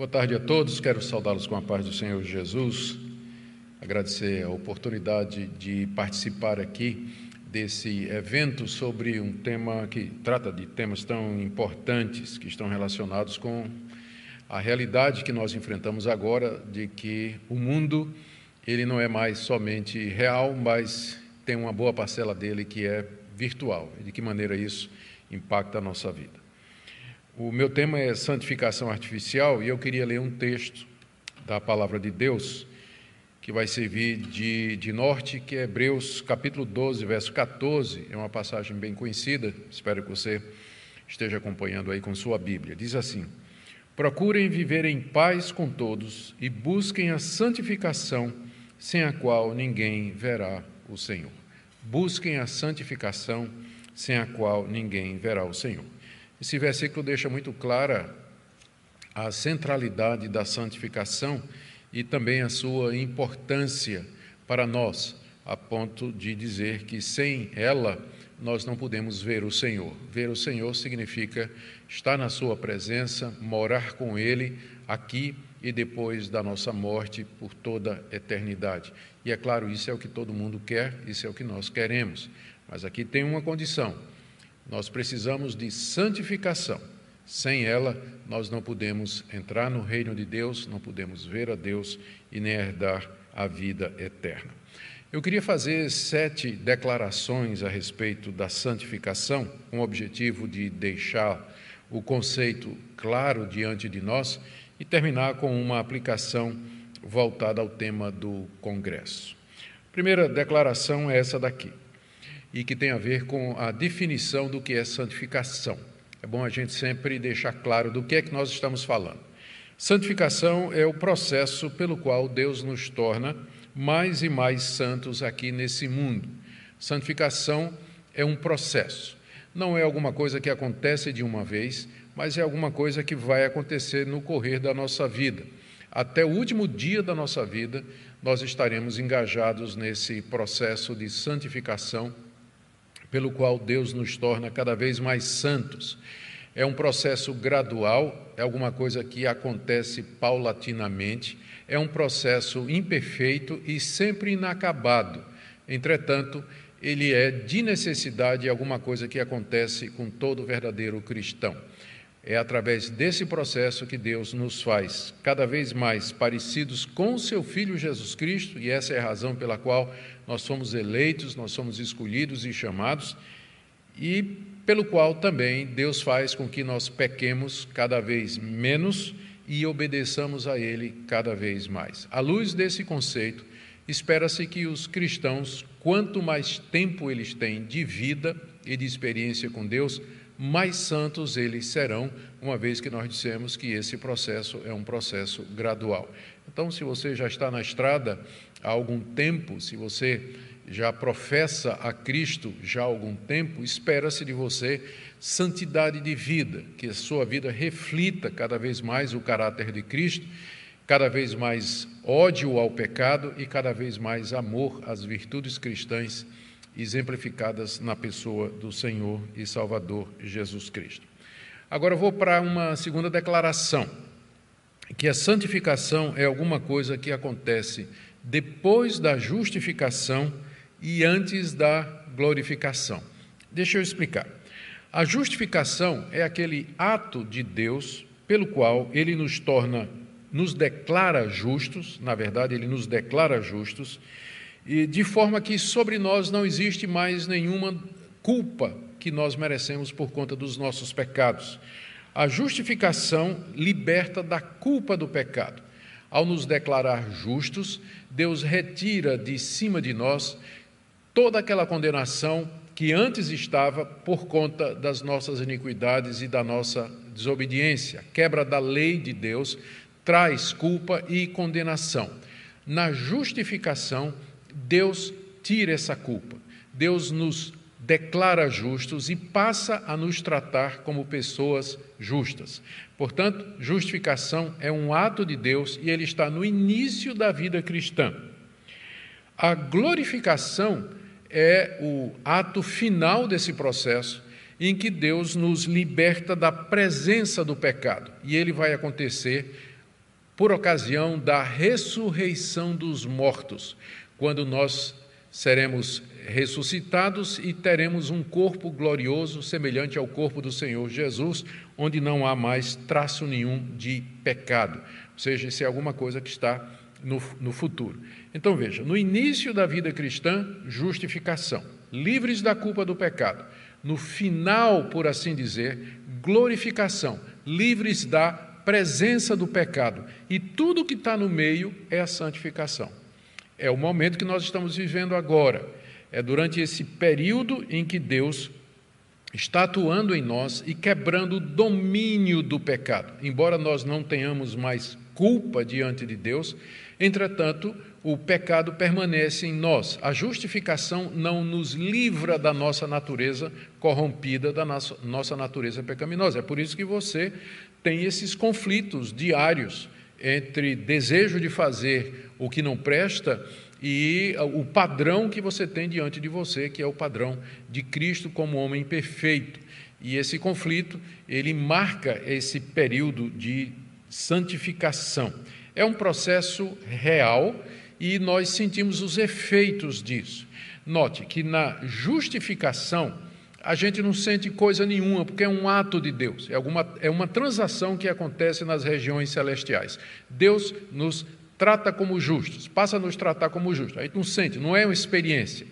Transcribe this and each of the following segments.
Boa tarde a todos, quero saudá-los com a paz do Senhor Jesus, agradecer a oportunidade de participar aqui desse evento sobre um tema que trata de temas tão importantes que estão relacionados com a realidade que nós enfrentamos agora de que o mundo ele não é mais somente real, mas tem uma boa parcela dele que é virtual. E de que maneira isso impacta a nossa vida? O meu tema é santificação artificial e eu queria ler um texto da palavra de Deus que vai servir de, de norte, que é Hebreus capítulo 12, verso 14. É uma passagem bem conhecida, espero que você esteja acompanhando aí com sua Bíblia. Diz assim: Procurem viver em paz com todos e busquem a santificação, sem a qual ninguém verá o Senhor. Busquem a santificação, sem a qual ninguém verá o Senhor. Esse versículo deixa muito clara a centralidade da santificação e também a sua importância para nós, a ponto de dizer que sem ela nós não podemos ver o Senhor. Ver o Senhor significa estar na Sua presença, morar com Ele aqui e depois da nossa morte por toda a eternidade. E é claro, isso é o que todo mundo quer, isso é o que nós queremos. Mas aqui tem uma condição nós precisamos de santificação. Sem ela, nós não podemos entrar no reino de Deus, não podemos ver a Deus e nem herdar a vida eterna. Eu queria fazer sete declarações a respeito da santificação, com o objetivo de deixar o conceito claro diante de nós e terminar com uma aplicação voltada ao tema do Congresso. A primeira declaração é essa daqui e que tem a ver com a definição do que é santificação. É bom a gente sempre deixar claro do que é que nós estamos falando. Santificação é o processo pelo qual Deus nos torna mais e mais santos aqui nesse mundo. Santificação é um processo. Não é alguma coisa que acontece de uma vez, mas é alguma coisa que vai acontecer no correr da nossa vida. Até o último dia da nossa vida, nós estaremos engajados nesse processo de santificação pelo qual Deus nos torna cada vez mais santos. É um processo gradual, é alguma coisa que acontece paulatinamente, é um processo imperfeito e sempre inacabado. Entretanto, ele é de necessidade alguma coisa que acontece com todo verdadeiro cristão. É através desse processo que Deus nos faz cada vez mais parecidos com seu Filho Jesus Cristo, e essa é a razão pela qual nós somos eleitos, nós somos escolhidos e chamados, e pelo qual também Deus faz com que nós pequemos cada vez menos e obedeçamos a Ele cada vez mais. À luz desse conceito, espera-se que os cristãos, quanto mais tempo eles têm de vida e de experiência com Deus, mais santos eles serão, uma vez que nós dissemos que esse processo é um processo gradual. Então, se você já está na estrada há algum tempo, se você já professa a Cristo já há algum tempo, espera-se de você santidade de vida, que a sua vida reflita cada vez mais o caráter de Cristo, cada vez mais ódio ao pecado e cada vez mais amor às virtudes cristãs exemplificadas na pessoa do Senhor e Salvador Jesus Cristo. Agora vou para uma segunda declaração, que a santificação é alguma coisa que acontece depois da justificação e antes da glorificação. Deixa eu explicar. A justificação é aquele ato de Deus pelo qual ele nos torna, nos declara justos, na verdade, ele nos declara justos e de forma que sobre nós não existe mais nenhuma culpa que nós merecemos por conta dos nossos pecados. A justificação liberta da culpa do pecado. Ao nos declarar justos, Deus retira de cima de nós toda aquela condenação que antes estava por conta das nossas iniquidades e da nossa desobediência. Quebra da lei de Deus traz culpa e condenação. Na justificação, Deus tira essa culpa. Deus nos declara justos e passa a nos tratar como pessoas justas. Portanto, justificação é um ato de Deus e ele está no início da vida cristã. A glorificação é o ato final desse processo em que Deus nos liberta da presença do pecado. E ele vai acontecer por ocasião da ressurreição dos mortos, quando nós seremos ressuscitados e teremos um corpo glorioso, semelhante ao corpo do Senhor Jesus, onde não há mais traço nenhum de pecado. Ou seja, isso é alguma coisa que está no, no futuro. Então veja: no início da vida cristã, justificação, livres da culpa do pecado. No final, por assim dizer, glorificação, livres da presença do pecado. E tudo que está no meio é a santificação. É o momento que nós estamos vivendo agora é durante esse período em que Deus está atuando em nós e quebrando o domínio do pecado. Embora nós não tenhamos mais culpa diante de Deus, entretanto, o pecado permanece em nós. A justificação não nos livra da nossa natureza corrompida, da nossa, natureza pecaminosa. É por isso que você tem esses conflitos diários entre desejo de fazer o que não presta e o padrão que você tem diante de você, que é o padrão de Cristo como homem perfeito. E esse conflito, ele marca esse período de santificação. É um processo real e nós sentimos os efeitos disso. Note que na justificação, a gente não sente coisa nenhuma, porque é um ato de Deus, é, alguma, é uma transação que acontece nas regiões celestiais. Deus nos trata como justos, passa a nos tratar como justos. A gente não sente, não é uma experiência.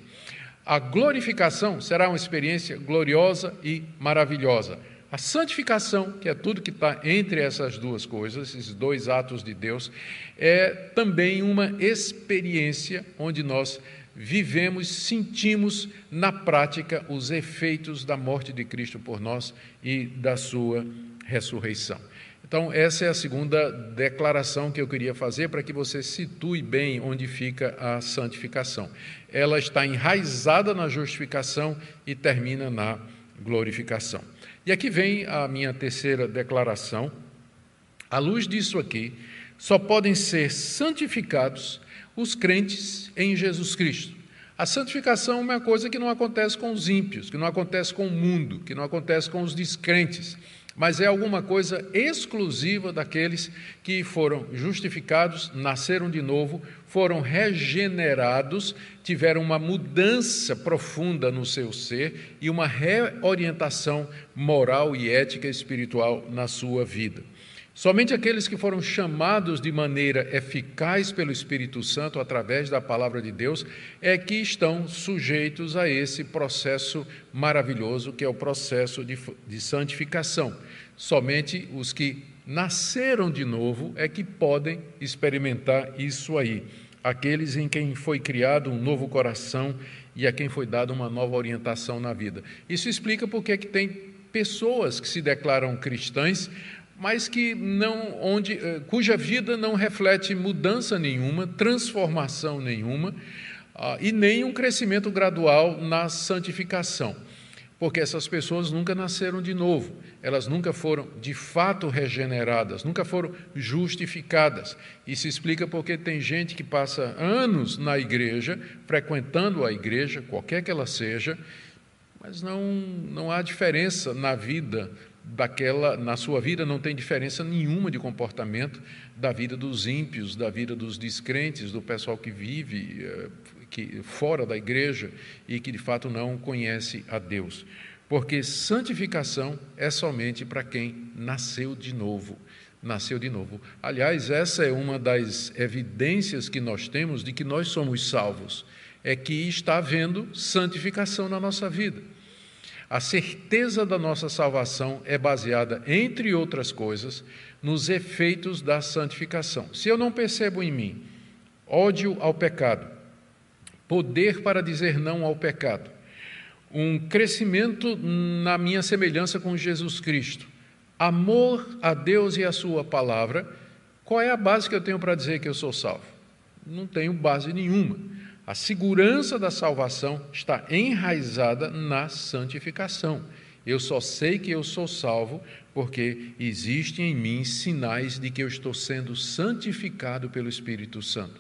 A glorificação será uma experiência gloriosa e maravilhosa. A santificação, que é tudo que está entre essas duas coisas, esses dois atos de Deus, é também uma experiência onde nós vivemos, sentimos na prática os efeitos da morte de Cristo por nós e da sua ressurreição. Então, essa é a segunda declaração que eu queria fazer para que você situe bem onde fica a santificação. Ela está enraizada na justificação e termina na glorificação. E aqui vem a minha terceira declaração. À luz disso aqui, só podem ser santificados os crentes em Jesus Cristo. A santificação é uma coisa que não acontece com os ímpios, que não acontece com o mundo, que não acontece com os descrentes mas é alguma coisa exclusiva daqueles que foram justificados, nasceram de novo, foram regenerados, tiveram uma mudança profunda no seu ser e uma reorientação moral e ética espiritual na sua vida. Somente aqueles que foram chamados de maneira eficaz pelo Espírito Santo através da palavra de Deus é que estão sujeitos a esse processo maravilhoso que é o processo de, de santificação. Somente os que nasceram de novo é que podem experimentar isso aí. Aqueles em quem foi criado um novo coração e a quem foi dada uma nova orientação na vida. Isso explica porque é que tem pessoas que se declaram cristãs, mas que não, onde, eh, cuja vida não reflete mudança nenhuma, transformação nenhuma, ah, e nem um crescimento gradual na santificação. Porque essas pessoas nunca nasceram de novo, elas nunca foram de fato regeneradas, nunca foram justificadas. Isso explica porque tem gente que passa anos na igreja, frequentando a igreja, qualquer que ela seja, mas não, não há diferença na vida daquela, na sua vida não tem diferença nenhuma de comportamento da vida dos ímpios, da vida dos descrentes, do pessoal que vive eh, que, fora da igreja e que de fato não conhece a Deus. Porque santificação é somente para quem nasceu de novo. Nasceu de novo. Aliás, essa é uma das evidências que nós temos de que nós somos salvos, é que está havendo santificação na nossa vida. A certeza da nossa salvação é baseada, entre outras coisas, nos efeitos da santificação. Se eu não percebo em mim ódio ao pecado, poder para dizer não ao pecado, um crescimento na minha semelhança com Jesus Cristo, amor a Deus e a Sua palavra, qual é a base que eu tenho para dizer que eu sou salvo? Não tenho base nenhuma. A segurança da salvação está enraizada na santificação. Eu só sei que eu sou salvo porque existem em mim sinais de que eu estou sendo santificado pelo Espírito Santo.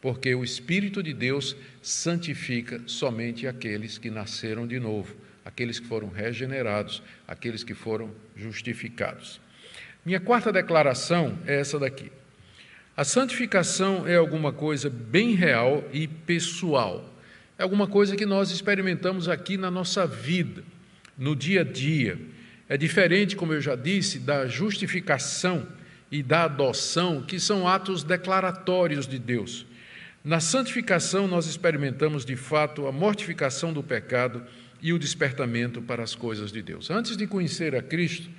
Porque o Espírito de Deus santifica somente aqueles que nasceram de novo, aqueles que foram regenerados, aqueles que foram justificados. Minha quarta declaração é essa daqui. A santificação é alguma coisa bem real e pessoal. É alguma coisa que nós experimentamos aqui na nossa vida, no dia a dia. É diferente, como eu já disse, da justificação e da adoção, que são atos declaratórios de Deus. Na santificação, nós experimentamos de fato a mortificação do pecado e o despertamento para as coisas de Deus. Antes de conhecer a Cristo,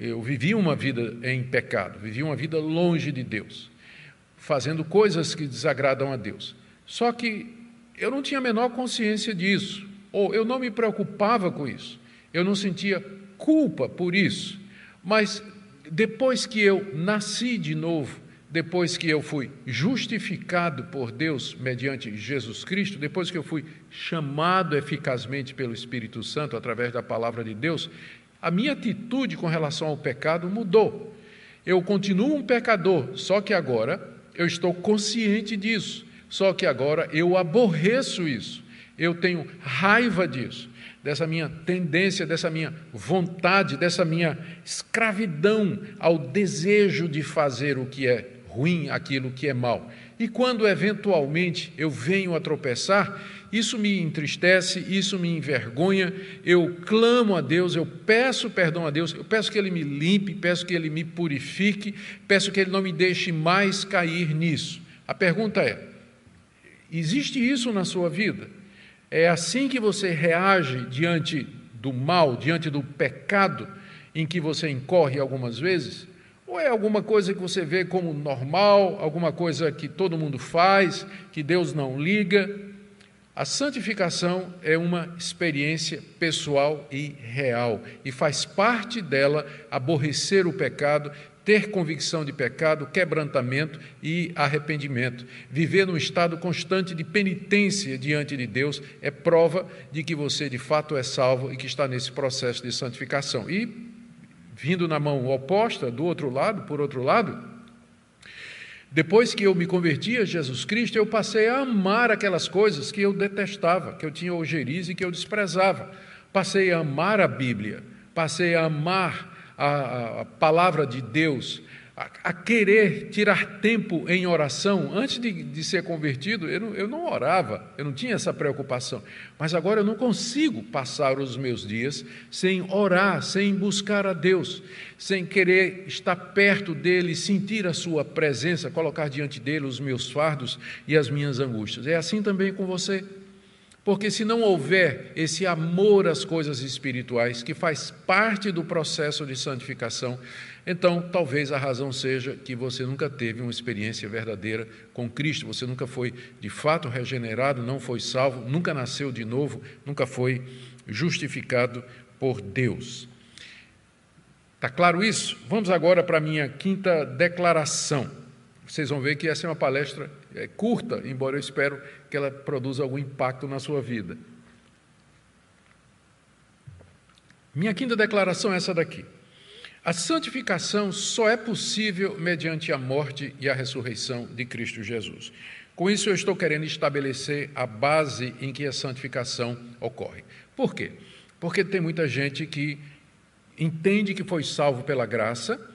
eu vivia uma vida em pecado, vivia uma vida longe de Deus, fazendo coisas que desagradam a Deus. Só que eu não tinha a menor consciência disso, ou eu não me preocupava com isso, eu não sentia culpa por isso. Mas depois que eu nasci de novo, depois que eu fui justificado por Deus mediante Jesus Cristo, depois que eu fui chamado eficazmente pelo Espírito Santo através da palavra de Deus, a minha atitude com relação ao pecado mudou. Eu continuo um pecador, só que agora eu estou consciente disso, só que agora eu aborreço isso, eu tenho raiva disso, dessa minha tendência, dessa minha vontade, dessa minha escravidão ao desejo de fazer o que é ruim, aquilo que é mal. E quando eventualmente eu venho a tropeçar, isso me entristece, isso me envergonha, eu clamo a Deus, eu peço perdão a Deus, eu peço que Ele me limpe, peço que Ele me purifique, peço que Ele não me deixe mais cair nisso. A pergunta é: existe isso na sua vida? É assim que você reage diante do mal, diante do pecado em que você incorre algumas vezes? Ou é alguma coisa que você vê como normal, alguma coisa que todo mundo faz, que Deus não liga? A santificação é uma experiência pessoal e real, e faz parte dela aborrecer o pecado, ter convicção de pecado, quebrantamento e arrependimento. Viver num estado constante de penitência diante de Deus é prova de que você de fato é salvo e que está nesse processo de santificação. E, vindo na mão oposta, do outro lado, por outro lado, depois que eu me converti a Jesus Cristo, eu passei a amar aquelas coisas que eu detestava, que eu tinha ojeriza e que eu desprezava. Passei a amar a Bíblia, passei a amar a, a palavra de Deus, a, querer tirar tempo em oração. Antes de, de ser convertido, eu não, eu não orava, eu não tinha essa preocupação. Mas agora eu não consigo passar os meus dias sem orar, sem buscar a Deus, sem querer estar perto dele, sentir a sua presença, colocar diante dele os meus fardos e as minhas angústias. É assim também com você. Porque se não houver esse amor às coisas espirituais, que faz parte do processo de santificação, então talvez a razão seja que você nunca teve uma experiência verdadeira com Cristo, você nunca foi de fato regenerado, não foi salvo, nunca nasceu de novo, nunca foi justificado por Deus. Está claro isso? Vamos agora para a minha quinta declaração. Vocês vão ver que essa é uma palestra é, curta, embora eu espero que ela produza algum impacto na sua vida. Minha quinta declaração é essa daqui. A santificação só é possível mediante a morte e a ressurreição de Cristo Jesus. Com isso, eu estou querendo estabelecer a base em que a santificação ocorre. Por quê? Porque tem muita gente que entende que foi salvo pela graça,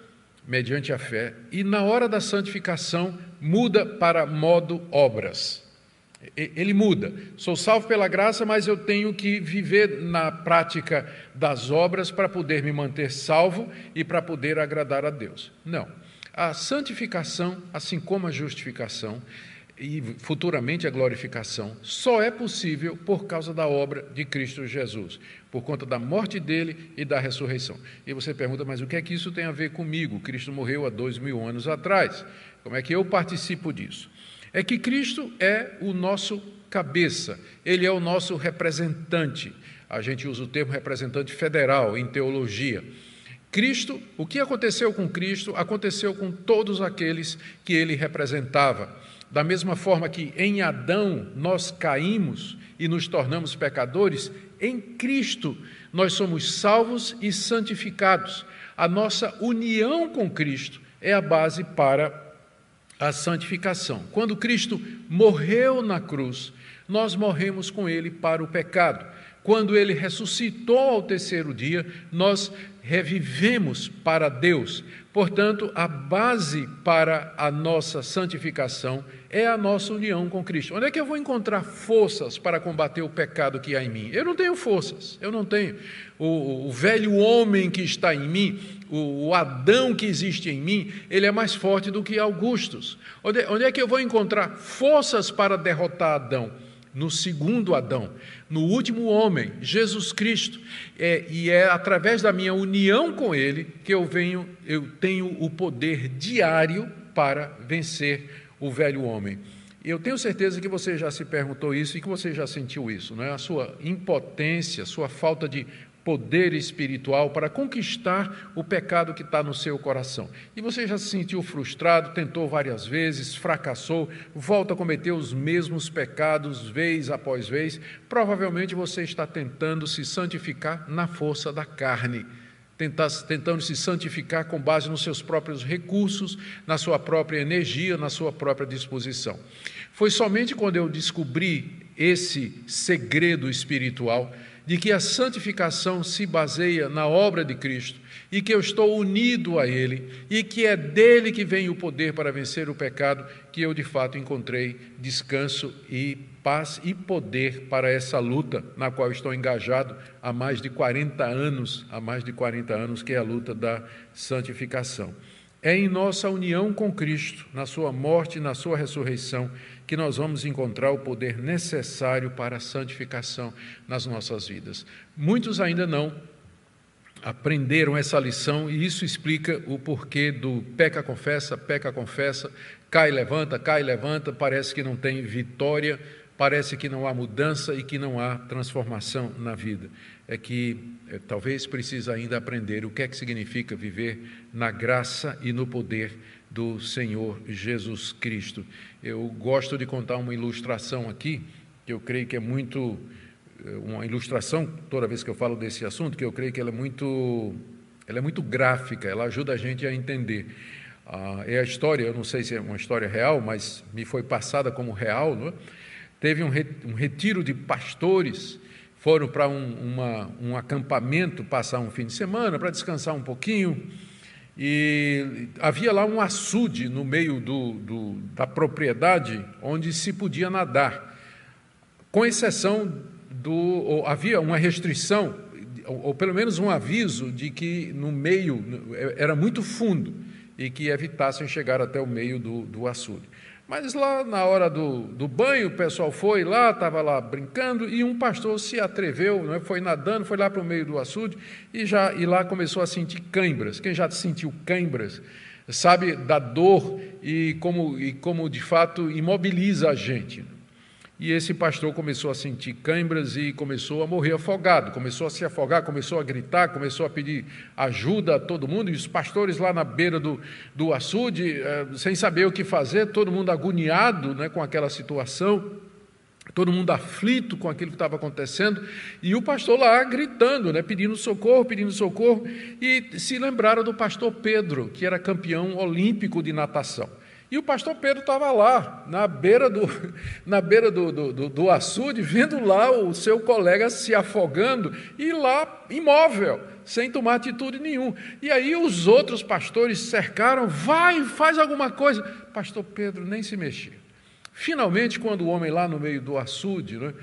mediante a fé, e na hora da santificação muda para modo obras. Ele muda. Sou salvo pela graça, mas eu tenho que viver na prática das obras para poder me manter salvo e para poder agradar a Deus. Não. A santificação, assim como a justificação e futuramente a glorificação, só é possível por causa da obra de Cristo Jesus, por conta da morte dele e da ressurreição. E você pergunta, mas o que é que isso tem a ver comigo? Cristo morreu há dois mil anos atrás. Como é que eu participo disso? é que Cristo é o nosso cabeça, ele é o nosso representante. A gente usa o termo representante federal em teologia. Cristo, o que aconteceu com Cristo, aconteceu com todos aqueles que ele representava. Da mesma forma que em Adão nós caímos e nos tornamos pecadores, em Cristo nós somos salvos e santificados. A nossa união com Cristo é a base para a santificação. Quando Cristo morreu na cruz, nós morremos com ele para o pecado. quando ele ressuscitou ao terceiro dia, nós revivemos para Deus. Portanto, a base para a nossa santificação é a nossa união com Cristo. Onde é que eu vou encontrar forças para combater o pecado que há em mim? Eu não tenho forças, eu não tenho. O, o velho homem que está em mim, o, o, Adão que existe em mim, ele é mais forte do que Augustus. Onde, onde é que eu vou encontrar forças para derrotar Adão? No segundo Adão, no último homem, Jesus Cristo. É, e é através da minha união com Ele que eu venho, eu tenho o poder diário para vencer o velho homem. Eu tenho certeza que você já se perguntou isso e que você já sentiu isso, não é? A sua impotência, a sua falta de poder espiritual para conquistar o pecado que está no seu coração. E você já se sentiu frustrado, tentou várias vezes, fracassou, volta a cometer os mesmos pecados vez após vez. Provavelmente você está tentando se santificar na força da carne. tentando se santificar com base nos seus próprios recursos, na sua própria energia, na sua própria disposição. Foi somente quando eu descobri esse segredo espiritual de que a santificação se baseia na obra de Cristo e que eu estou unido a Ele e que é dele que vem o poder para vencer o pecado, que eu de fato encontrei descanso e paz e poder para essa luta na qual estou engajado há mais de 40 anos, há mais de 40 anos, que é a luta da santificação. É em nossa união com Cristo, na sua morte e na sua ressurreição, que nós vamos encontrar o poder necessário para a santificação nas nossas vidas. Muitos ainda não aprenderam essa lição e isso explica o porquê do peca, confessa, peca, confessa, cai, levanta, cai, levanta, parece que não tem vitória, parece que não há mudança e que não há transformação na vida. É que é, talvez precisa ainda aprender o que é que significa viver na graça e no poder do Senhor Jesus Cristo. Eu gosto de contar uma ilustração aqui, que eu creio que é muito eh, uma ilustração toda vez que eu falo desse assunto, que eu creio que ela é muito ela é muito gráfica, ela ajuda a gente a entender. Ah, é a história, eu não sei se é uma história real, mas me foi passada como real. É? Teve um, um retiro de pastores, foram para um, um acampamento passar um fim de semana para descansar um pouquinho. E havia lá um açude no meio do, do, da propriedade onde se podia nadar, com exceção do. havia uma restrição, ou, ou pelo menos um aviso, de que no meio era muito fundo e que evitassem chegar até o meio do, do açude. Mas lá na hora do, do banho, o pessoal foi lá, estava lá brincando, e um pastor se atreveu, né, foi nadando, foi lá para o meio do açude e, já, e lá começou a sentir cãibras. Quem já sentiu cãibras sabe da dor e como, e como de fato imobiliza a gente. E esse pastor começou a sentir câimbras e começou a morrer afogado, começou a se afogar, começou a gritar, começou a pedir ajuda a todo mundo. E os pastores lá na beira do, do açude, eh, sem saber o que fazer, todo mundo agoniado né, com aquela situação, todo mundo aflito com aquilo que estava acontecendo. E o pastor lá gritando, né, pedindo socorro, pedindo socorro. E se lembraram do pastor Pedro, que era campeão olímpico de natação. E o pastor Pedro estava lá, na beira, do, na beira do, do, do, açude, vendo lá o seu colega se afogando e lá imóvel, sem tomar atitude nenhuma. E aí os outros pastores cercaram, vai, faz alguma coisa. Pastor Pedro nem se mexia. Finalmente, quando o homem lá no meio do açude né,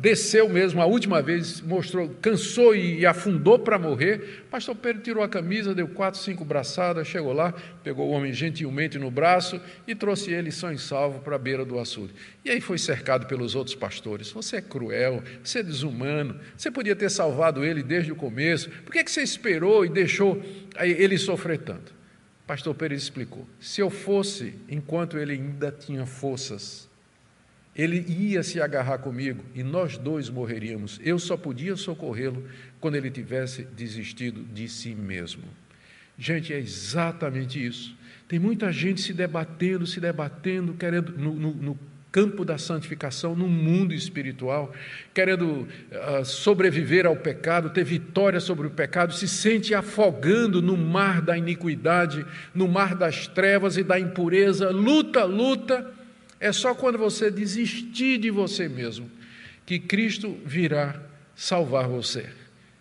desceu mesmo, a última vez mostrou, cansou e, afundou para morrer, pastor Pedro tirou a camisa, deu quatro, cinco braçadas, chegou lá, pegou o homem gentilmente no braço e trouxe ele são e salvo para a beira do açude. E aí foi cercado pelos outros pastores. Você é cruel, você é desumano, você podia ter salvado ele desde o começo, por que, que você esperou e deixou ele sofrer tanto? Pastor Pérez explicou: se eu fosse enquanto ele ainda tinha forças, ele ia se agarrar comigo e nós dois morreríamos. Eu só podia socorrê-lo quando ele tivesse desistido de si mesmo. Gente, é exatamente isso. Tem muita gente se debatendo, se debatendo, querendo no, no, no campo da santificação, no mundo espiritual, querendo uh, sobreviver ao pecado, ter vitória sobre o pecado, se sente afogando no mar da iniquidade, no mar das trevas e da impureza, luta, luta. É só quando você desistir de você mesmo que Cristo virá salvar você.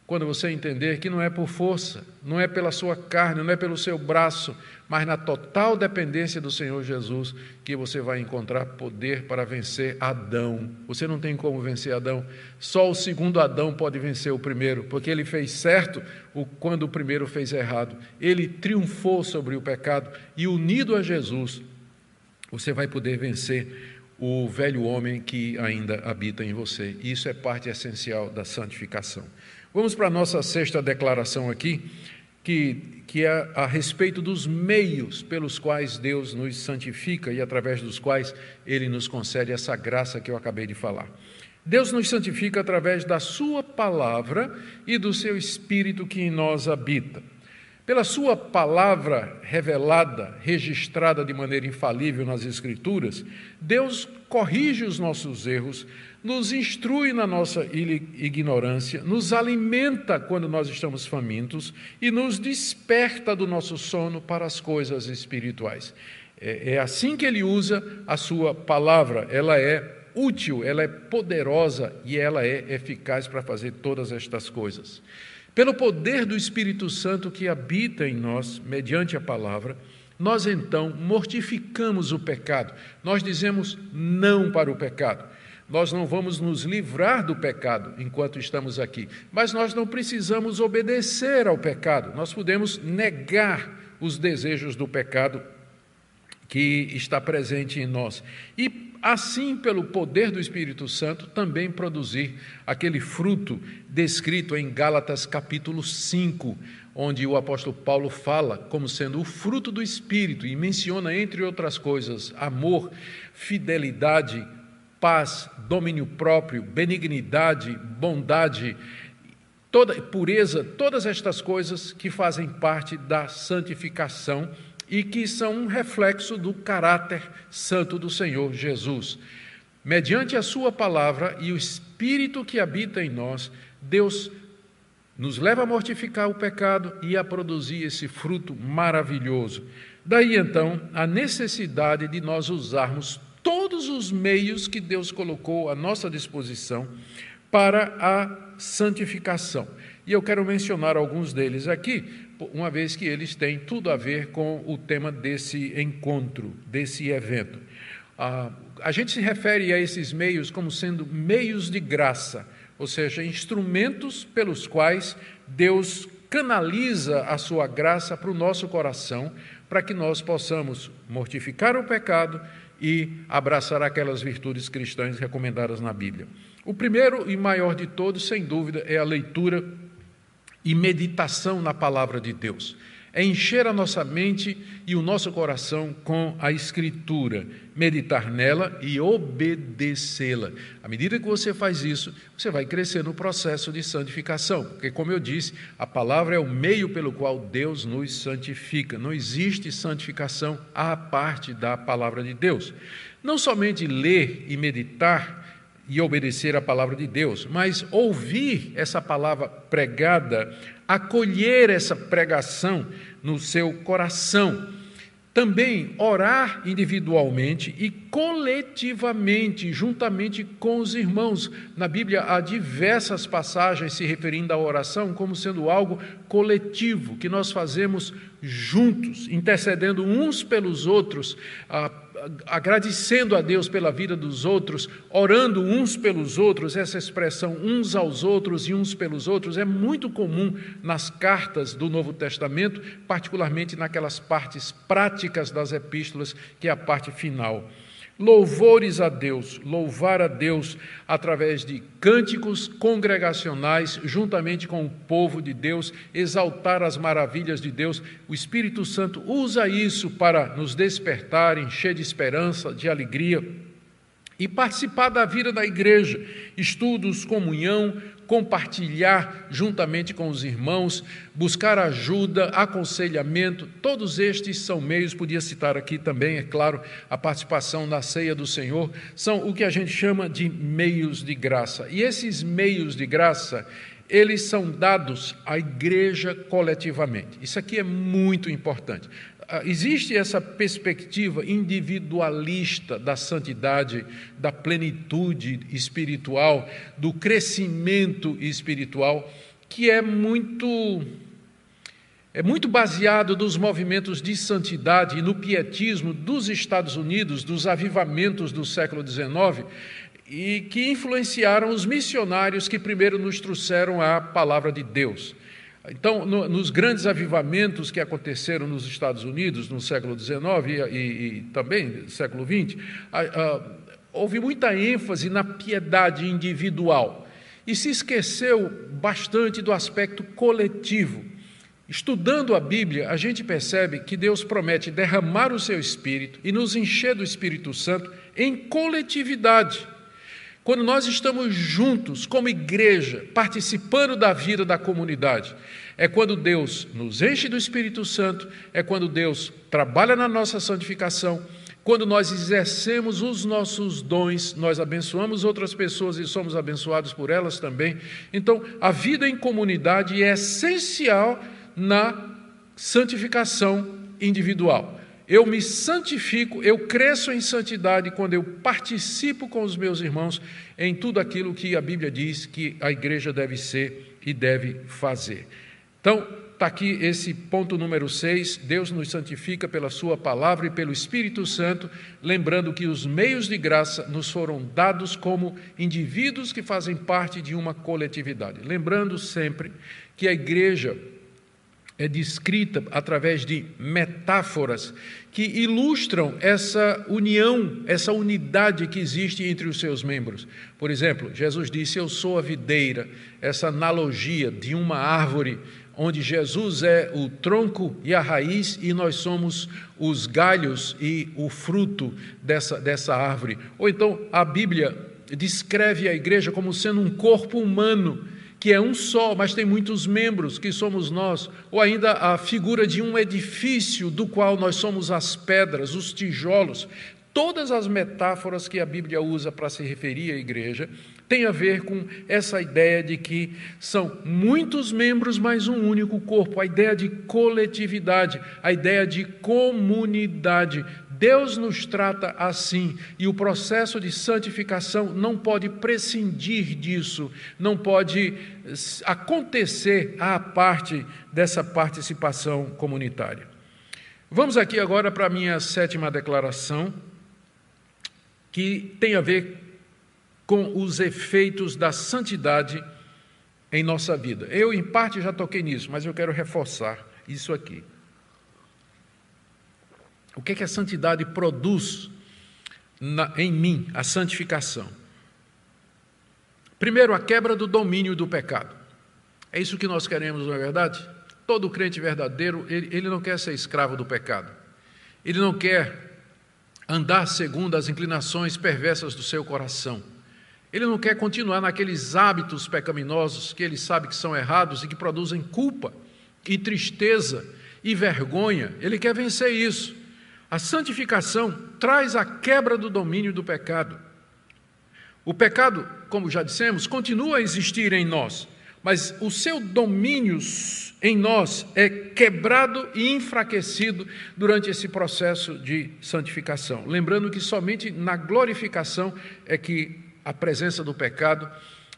Quando você entender que não é por força, não é pela sua carne, não é pelo seu braço, mas na total dependência do Senhor Jesus que você vai encontrar poder para vencer Adão. Você não tem como vencer Adão, só o segundo Adão pode vencer o primeiro, porque ele fez certo quando o primeiro fez errado. Ele triunfou sobre o pecado e, unido a Jesus, você vai poder vencer o velho homem que ainda habita em você. Isso é parte essencial da santificação. Vamos para a nossa sexta declaração aqui, que, que é a respeito dos meios pelos quais Deus nos santifica e através dos quais Ele nos concede essa graça que eu acabei de falar. Deus nos santifica através da Sua palavra e do Seu Espírito que em nós habita. Pela Sua palavra revelada, registrada de maneira infalível nas Escrituras, Deus corrige os nossos erros, nos instrui na nossa ignorância, nos alimenta quando nós estamos famintos e nos desperta do nosso sono para as coisas espirituais. É, é assim que ele usa a Sua palavra, ela é útil, ela é poderosa e ela é eficaz para fazer todas estas coisas. Pelo poder do Espírito Santo que habita em nós, mediante a palavra, nós então mortificamos o pecado, nós dizemos não para o pecado. Nós não vamos nos livrar do pecado enquanto estamos aqui, mas nós não precisamos obedecer ao pecado, nós podemos negar os desejos do pecado que está presente em nós. E assim, pelo poder do Espírito Santo, também produzir aquele fruto descrito em Gálatas capítulo 5, onde o apóstolo Paulo fala como sendo o fruto do Espírito e menciona, entre outras coisas, amor, fidelidade, paz, domínio próprio, benignidade, bondade, toda pureza, todas estas coisas que fazem parte da santificação e que são um reflexo do caráter santo do Senhor Jesus. Mediante a Sua palavra e o Espírito que habita em nós, Deus nos leva a mortificar o pecado e a produzir esse fruto maravilhoso. Daí então a necessidade de nós usarmos todos os meios que Deus colocou à nossa disposição para a santificação. E eu quero mencionar alguns deles aqui, uma vez que eles têm tudo a ver com o tema desse encontro, desse evento. A gente se refere a esses meios como sendo meios de graça, ou seja, instrumentos pelos quais Deus canaliza a sua graça para o nosso coração, para que nós possamos mortificar o pecado e abraçar aquelas virtudes cristãs recomendadas na Bíblia. O primeiro e maior de todos, sem dúvida, é a leitura e meditação na palavra de Deus. É encher a nossa mente e o nosso coração com a Escritura, meditar nela e obedecê-la. À medida que você faz isso, você vai crescer no processo de santificação, porque, como eu disse, a palavra é o meio pelo qual Deus nos santifica. Não existe santificação à parte da palavra de Deus. Não somente ler e meditar e obedecer a palavra de Deus, mas ouvir essa palavra pregada, acolher essa pregação no seu coração. Também orar individualmente e coletivamente, juntamente com os irmãos. Na Bíblia há diversas passagens se referindo à oração como sendo algo coletivo, que nós fazemos juntos, intercedendo uns pelos outros, ah, agradecendo a Deus pela vida dos outros, orando uns pelos outros, essa expressão uns aos outros e uns pelos outros é muito comum nas cartas do Novo Testamento, particularmente naquelas partes práticas das epístolas, que é a parte final. Louvores a Deus, louvar a Deus através de cânticos congregacionais, juntamente com o povo de Deus, exaltar as maravilhas de Deus. O Espírito Santo usa isso para nos despertar, encher de esperança, de alegria e participar da vida da igreja, estudos, comunhão, compartilhar juntamente com os irmãos, buscar ajuda, aconselhamento, todos estes são meios, podia citar aqui também, é claro, a participação na ceia do Senhor, são o que a gente chama de meios de graça. E esses meios de graça, eles são dados à igreja coletivamente. Isso aqui é muito importante. Ah, existe essa perspectiva individualista da santidade, da plenitude espiritual, do crescimento espiritual, que é muito é muito baseado nos movimentos de santidade e no pietismo dos Estados Unidos, dos avivamentos do século XIX, e que influenciaram os missionários que primeiro nos trouxeram a palavra de Deus. Então, no, nos grandes avivamentos que aconteceram nos Estados Unidos no século XIX e, e, e também no século XX, a, a, houve muita ênfase na piedade individual e se esqueceu bastante do aspecto coletivo. Estudando a Bíblia, a gente percebe que Deus promete derramar o seu Espírito e nos encher do Espírito Santo em coletividade. Quando nós estamos juntos, como igreja, participando da vida da comunidade, é quando Deus nos enche do Espírito Santo, é quando Deus trabalha na nossa santificação, quando nós exercemos os nossos dons, nós abençoamos outras pessoas e somos abençoados por elas também. Então, a vida em comunidade é essencial na santificação individual. Eu me santifico, eu cresço em santidade quando eu participo com os meus irmãos em tudo aquilo que a Bíblia diz que a igreja deve ser e deve fazer. Então, está aqui esse ponto número 6. Deus nos santifica pela Sua palavra e pelo Espírito Santo, lembrando que os meios de graça nos foram dados como indivíduos que fazem parte de uma coletividade. Lembrando sempre que a igreja é descrita através de metáforas que ilustram essa união, essa unidade que existe entre os seus membros. Por exemplo, Jesus disse: Eu sou a videira, essa analogia de uma árvore, onde Jesus é o tronco e a raiz e nós somos os galhos e o fruto dessa, dessa árvore. Ou então a Bíblia descreve a igreja como sendo um corpo humano que é um só, mas tem muitos membros, que somos nós, ou ainda a figura de um edifício do qual nós somos as pedras, os tijolos. Todas as metáforas que a Bíblia usa para se referir à igreja têm a ver com essa ideia de que são muitos membros, mas um único corpo, a ideia de coletividade, a ideia de comunidade, Deus nos trata assim e o processo de santificação não pode prescindir disso, não pode acontecer à parte dessa participação comunitária. Vamos aqui agora para a minha sétima declaração, que tem a ver com os efeitos da santidade em nossa vida. Eu, em parte, já toquei nisso, mas eu quero reforçar isso aqui. O que, é que a santidade produz na, em mim, a santificação? Primeiro, a quebra do domínio do pecado. É isso que nós queremos, não é verdade? Todo crente verdadeiro, ele, ele não quer ser escravo do pecado. Ele não quer andar segundo as inclinações perversas do seu coração. Ele não quer continuar naqueles hábitos pecaminosos que ele sabe que são errados e que produzem culpa e tristeza e vergonha. Ele quer vencer isso. A santificação traz a quebra do domínio do pecado. O pecado, como já dissemos, continua a existir em nós, mas o seu domínio em nós é quebrado e enfraquecido durante esse processo de santificação. Lembrando que somente na glorificação é que a presença do pecado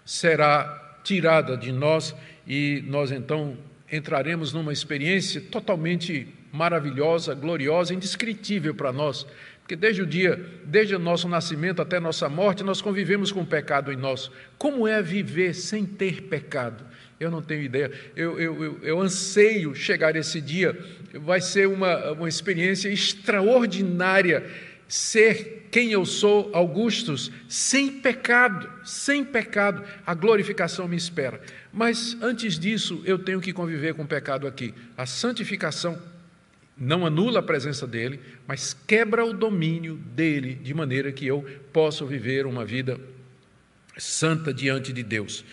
será tirada de nós e nós então entraremos numa experiência totalmente maravilhosa, gloriosa, indescritível para nós, porque desde o dia, desde o nosso nascimento até nossa morte, nós convivemos com o pecado em nós. Como é viver sem ter pecado? Eu não tenho ideia. Eu, eu, eu, eu anseio chegar esse dia. Vai ser uma, uma experiência extraordinária ser quem eu sou, Augustus, sem pecado, sem pecado. A glorificação me espera. Mas antes disso, eu tenho que conviver com o pecado aqui. A santificação não anula a presença dele, mas quebra o domínio dele, de maneira que eu possa viver uma vida santa diante de Deus.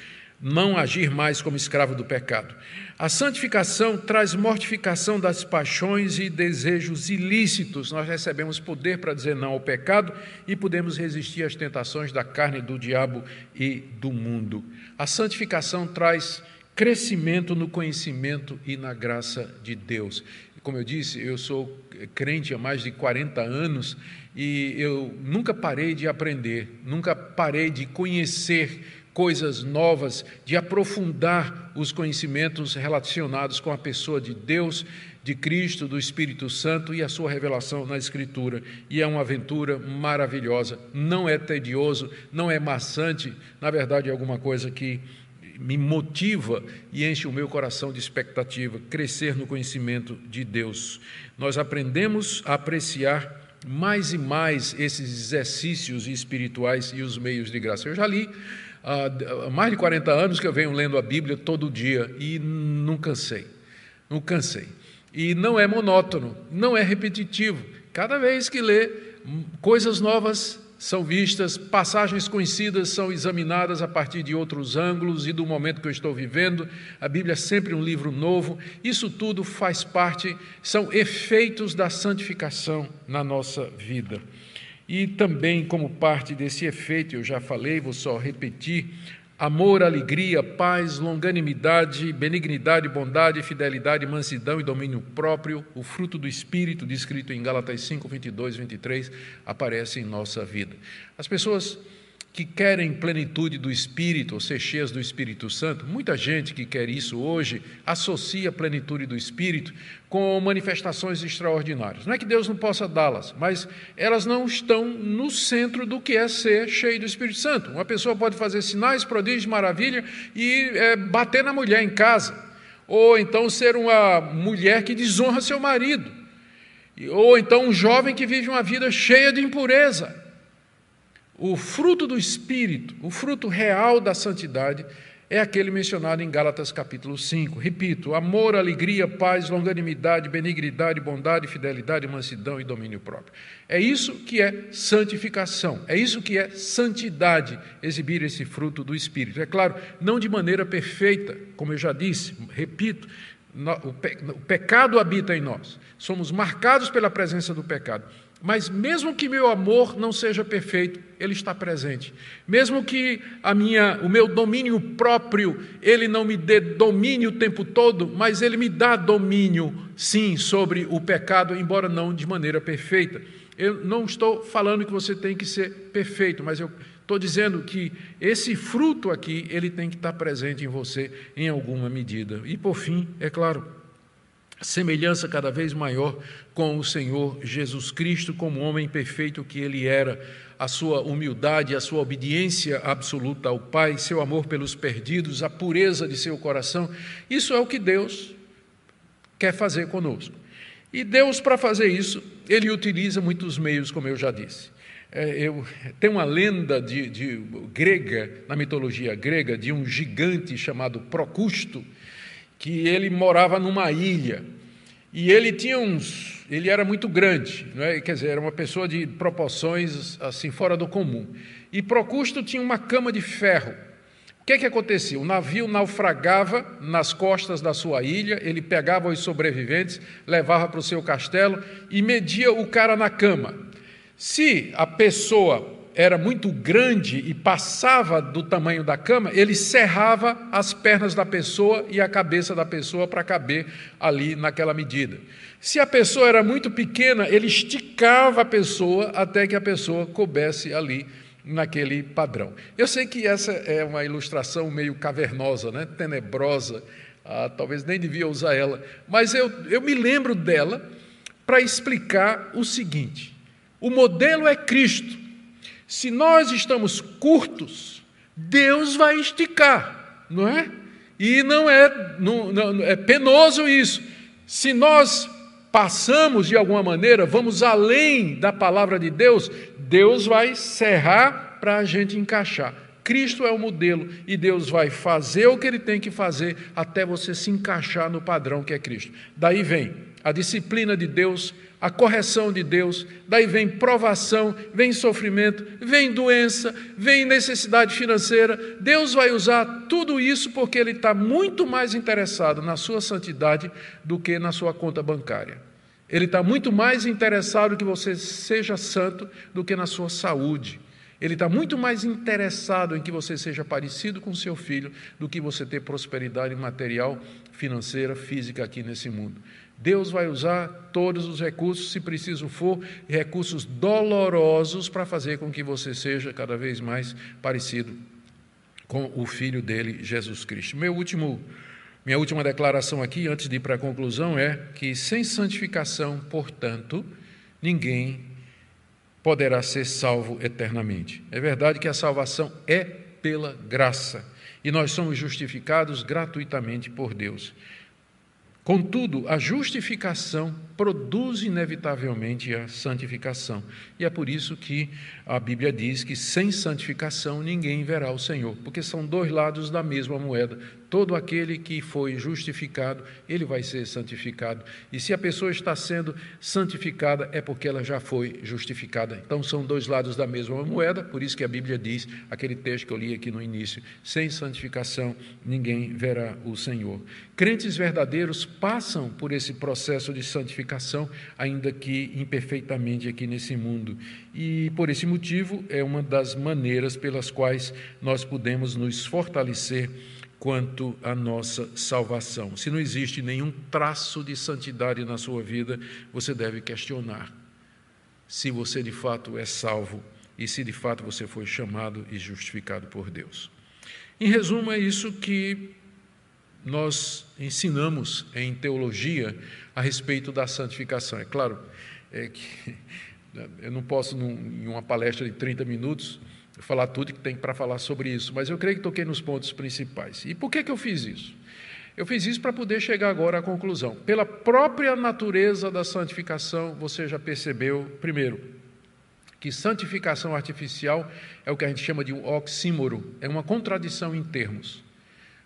Não agir mais como escravo do pecado. A santificação traz mortificação das paixões e desejos ilícitos. Nós recebemos poder para dizer não ao pecado e podemos resistir às tentações da carne, do diabo e do mundo. A santificação traz crescimento no conhecimento e na graça de Deus. Como eu disse, eu sou crente há mais de 40 anos e eu nunca parei de aprender, nunca parei de conhecer coisas novas, de aprofundar os conhecimentos relacionados com a pessoa de Deus, de Cristo, do Espírito Santo e a sua revelação na Escritura. E é uma aventura maravilhosa, não é tedioso, não é maçante, na verdade é alguma coisa que me motiva e enche o meu coração de expectativa, crescer no conhecimento de Deus. Nós aprendemos a apreciar mais e mais esses exercícios espirituais e os meios de graça. Eu já li há mais de 40 anos que eu venho lendo a Bíblia todo dia e não cansei, não cansei. E não é monótono, não é repetitivo. Cada vez que lê, coisas novas são vistas, passagens conhecidas são examinadas a partir de outros ângulos e do momento que eu estou vivendo. A Bíblia é sempre um livro novo. Isso tudo faz parte, são efeitos da santificação na nossa vida. E também, como parte desse efeito, eu já falei, vou só repetir: amor, alegria, paz, longanimidade, benignidade, bondade, fidelidade, mansidão e domínio próprio, o fruto do Espírito, descrito em Gálatas 5, 22, 23, aparece em nossa vida. As pessoas que querem plenitude do Espírito, ou ser cheias do Espírito Santo, muita gente que quer isso hoje associa a plenitude do Espírito com manifestações extraordinárias. Não é que Deus não possa dá-las, mas elas não estão no centro do que é ser cheio do Espírito Santo. Uma pessoa pode fazer sinais, prodígios, maravilha e é, bater na mulher em casa, ou então ser uma mulher que desonra seu marido, ou então um jovem que vive uma vida cheia de impureza. O fruto do Espírito, o fruto real da santidade, é aquele mencionado em Gálatas capítulo 5. Repito: amor, alegria, paz, longanimidade, benignidade, bondade, fidelidade, mansidão e domínio próprio. É isso que é santificação, é isso que é santidade, exibir esse fruto do Espírito. É claro, não de maneira perfeita, como eu já disse, repito, o pecado habita em nós, somos marcados pela presença do pecado. Mas mesmo que meu amor não seja perfeito, ele está presente. Mesmo que a minha, o meu domínio próprio, ele não me dê domínio o tempo todo, mas ele me dá domínio, sim, sobre o pecado, embora não de maneira perfeita. Eu não estou falando que você tem que ser perfeito, mas eu estou dizendo que esse fruto aqui, ele tem que estar presente em você em alguma medida. E por fim, é claro, semelhança cada vez maior com o Senhor Jesus Cristo, como homem perfeito que ele era, a sua humildade, a sua obediência absoluta ao Pai, seu amor pelos perdidos, a pureza de seu coração, isso é o que Deus quer fazer conosco. E Deus, para fazer isso, ele utiliza muitos meios, como eu já disse. É, eu, tem uma lenda de, de grega, na mitologia grega, de um gigante chamado Procusto, que ele morava numa ilha e ele tinha uns, ele era muito grande, não é? quer dizer, era uma pessoa de proporções assim fora do comum. E Procusto tinha uma cama de ferro. O que é que acontecia? O navio naufragava nas costas da sua ilha, ele pegava os sobreviventes, levava para o seu castelo e media o cara na cama. Se a pessoa era muito grande e passava do tamanho da cama, ele serrava as pernas da pessoa e a cabeça da pessoa para caber ali naquela medida. Se a pessoa era muito pequena, ele esticava a pessoa até que a pessoa coubesse ali naquele padrão. Eu sei que essa é uma ilustração meio cavernosa, né? tenebrosa, ah, talvez nem devia usar ela, mas eu, eu me lembro dela para explicar o seguinte: o modelo é Cristo. Se nós estamos curtos, Deus vai esticar, não é? E não é, não, não, é penoso isso. Se nós passamos de alguma maneira, vamos além da palavra de Deus, Deus vai serrar para a gente encaixar. Cristo é o modelo e Deus vai fazer o que ele tem que fazer até você se encaixar no padrão que é Cristo. Daí vem a disciplina de Deus a correção de Deus, daí vem provação, vem sofrimento, vem doença, vem necessidade financeira. Deus vai usar tudo isso porque Ele está muito mais interessado na sua santidade do que na sua conta bancária. Ele está muito mais interessado que você seja santo do que na sua saúde. Ele está muito mais interessado em que você seja parecido com seu filho do que você ter prosperidade material, financeira, física aqui nesse mundo. Deus vai usar todos os recursos, se preciso for, recursos dolorosos para fazer com que você seja cada vez mais parecido com o filho dele, Jesus Cristo. Meu último minha última declaração aqui, antes de ir para a conclusão, é que sem santificação, portanto, ninguém poderá ser salvo eternamente. É verdade que a salvação é pela graça e nós somos justificados gratuitamente por Deus. Contudo, a justificação produz inevitavelmente a santificação. E é por isso que a Bíblia diz que sem santificação ninguém verá o Senhor, porque são dois lados da mesma moeda. Todo aquele que foi justificado, ele vai ser santificado. E se a pessoa está sendo santificada, é porque ela já foi justificada. Então são dois lados da mesma moeda, por isso que a Bíblia diz, aquele texto que eu li aqui no início: sem santificação ninguém verá o Senhor. Crentes verdadeiros passam por esse processo de santificação, ainda que imperfeitamente aqui nesse mundo. E por esse motivo é uma das maneiras pelas quais nós podemos nos fortalecer quanto à nossa salvação. Se não existe nenhum traço de santidade na sua vida, você deve questionar se você de fato é salvo e se de fato você foi chamado e justificado por Deus. Em resumo, é isso que nós ensinamos em teologia a respeito da santificação. É claro é que eu não posso, num, em uma palestra de 30 minutos, falar tudo que tem para falar sobre isso, mas eu creio que toquei nos pontos principais. E por que, que eu fiz isso? Eu fiz isso para poder chegar agora à conclusão. Pela própria natureza da santificação, você já percebeu, primeiro, que santificação artificial é o que a gente chama de um oxímoro, é uma contradição em termos.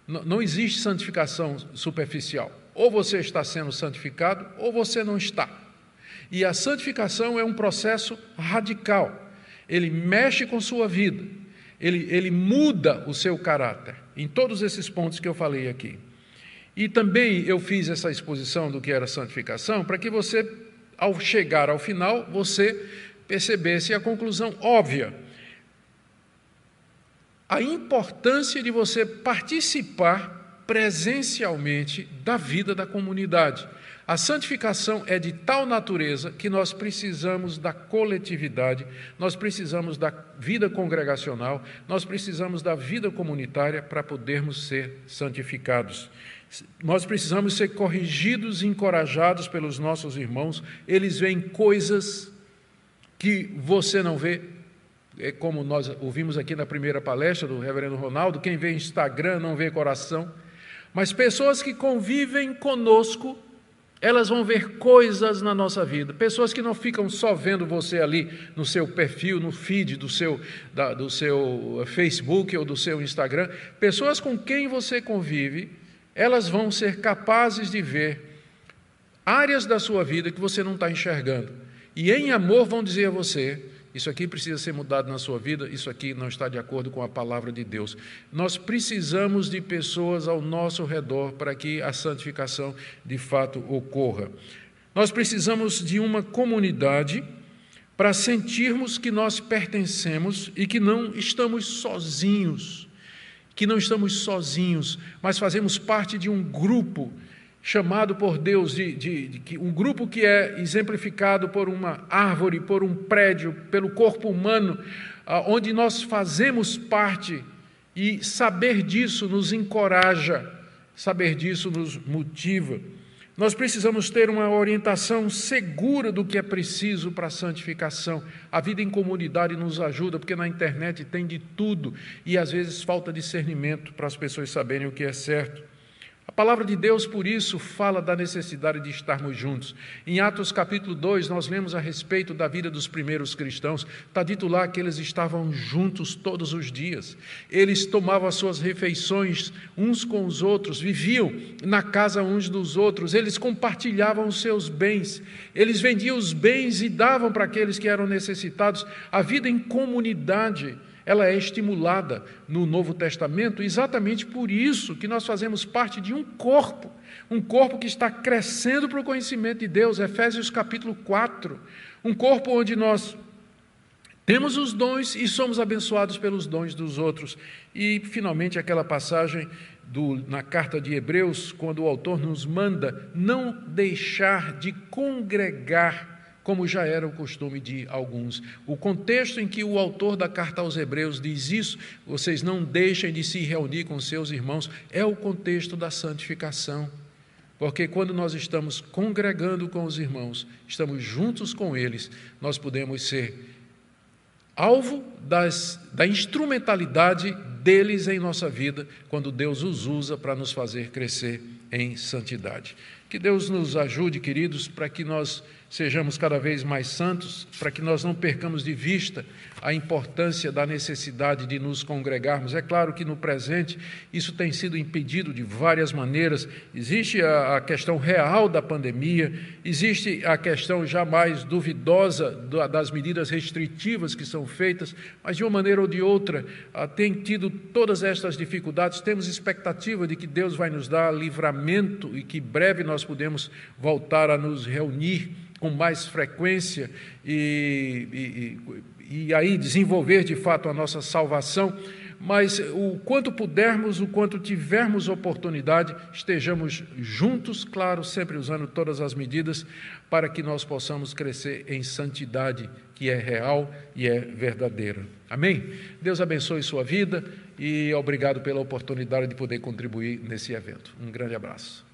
Não existe santificação superficial. Ou você está sendo santificado, ou você não está. E a santificação é um processo radical ele mexe com sua vida, ele, ele muda o seu caráter, em todos esses pontos que eu falei aqui. E também eu fiz essa exposição do que era santificação, para que você, ao chegar ao final, você percebesse a conclusão óbvia. A importância de você participar presencialmente da vida da comunidade. A santificação é de tal natureza que nós precisamos da coletividade, nós precisamos da vida congregacional, nós precisamos da vida comunitária para podermos ser santificados. Nós precisamos ser corrigidos e encorajados pelos nossos irmãos, eles veem coisas que você não vê, é como nós ouvimos aqui na primeira palestra do reverendo Ronaldo: quem vê Instagram não vê coração. Mas pessoas que convivem conosco, elas vão ver coisas na nossa vida. Pessoas que não ficam só vendo você ali no seu perfil, no feed do seu, da, do seu Facebook ou do seu Instagram. Pessoas com quem você convive, elas vão ser capazes de ver áreas da sua vida que você não está enxergando. E em amor vão dizer a você: isso aqui precisa ser mudado na sua vida, isso aqui não está de acordo com a palavra de Deus. Nós precisamos de pessoas ao nosso redor para que a santificação de fato ocorra. Nós precisamos de uma comunidade para sentirmos que nós pertencemos e que não estamos sozinhos, que não estamos sozinhos, mas fazemos parte de um grupo chamado por Deus de, de, de, um grupo que é exemplificado por uma árvore, por um prédio, pelo corpo humano, onde nós fazemos parte e saber disso nos encoraja, saber disso nos motiva. Nós precisamos ter uma orientação segura do que é preciso para a santificação. A vida em comunidade nos ajuda, porque na internet tem de tudo e às vezes falta discernimento para as pessoas saberem o que é certo. A palavra de Deus, por isso, fala da necessidade de estarmos juntos. Em Atos capítulo 2, nós lemos a respeito da vida dos primeiros cristãos. Está dito lá que eles estavam juntos todos os dias. Eles tomavam as suas refeições uns com os outros, viviam na casa uns dos outros, eles compartilhavam os seus bens, eles vendiam os bens e davam para aqueles que eram necessitados. A vida em comunidade ela é estimulada no Novo Testamento exatamente por isso que nós fazemos parte de um corpo, um corpo que está crescendo para o conhecimento de Deus, Efésios capítulo 4, um corpo onde nós temos os dons e somos abençoados pelos dons dos outros. E, finalmente, aquela passagem do, na carta de Hebreus, quando o autor nos manda não deixar de congregar como já era o costume de alguns. O contexto em que o autor da carta aos Hebreus diz isso, vocês não deixem de se reunir com seus irmãos, é o contexto da santificação. Porque quando nós estamos congregando com os irmãos, estamos juntos com eles, nós podemos ser alvo das, da instrumentalidade deles em nossa vida, quando Deus os usa para nos fazer crescer em santidade. Que Deus nos ajude, queridos, para que nós sejamos cada vez mais santos, para que nós não percamos de vista a importância da necessidade de nos congregarmos. É claro que no presente isso tem sido impedido de várias maneiras. Existe a, questão real da pandemia, existe a questão jamais duvidosa das medidas restritivas que são feitas, mas de uma maneira ou de outra ah, tem tido todas estas dificuldades. Temos expectativa de que Deus vai nos dar livramento e que breve nós podemos voltar a nos reunir com mais frequência e, e, e, aí desenvolver de fato a nossa salvação, mas o quanto pudermos, o quanto tivermos oportunidade, estejamos juntos, claro, sempre usando todas as medidas para que nós possamos crescer em santidade que é real e é verdadeira. Amém? Deus abençoe sua vida e obrigado pela oportunidade de poder contribuir nesse evento. Um grande abraço.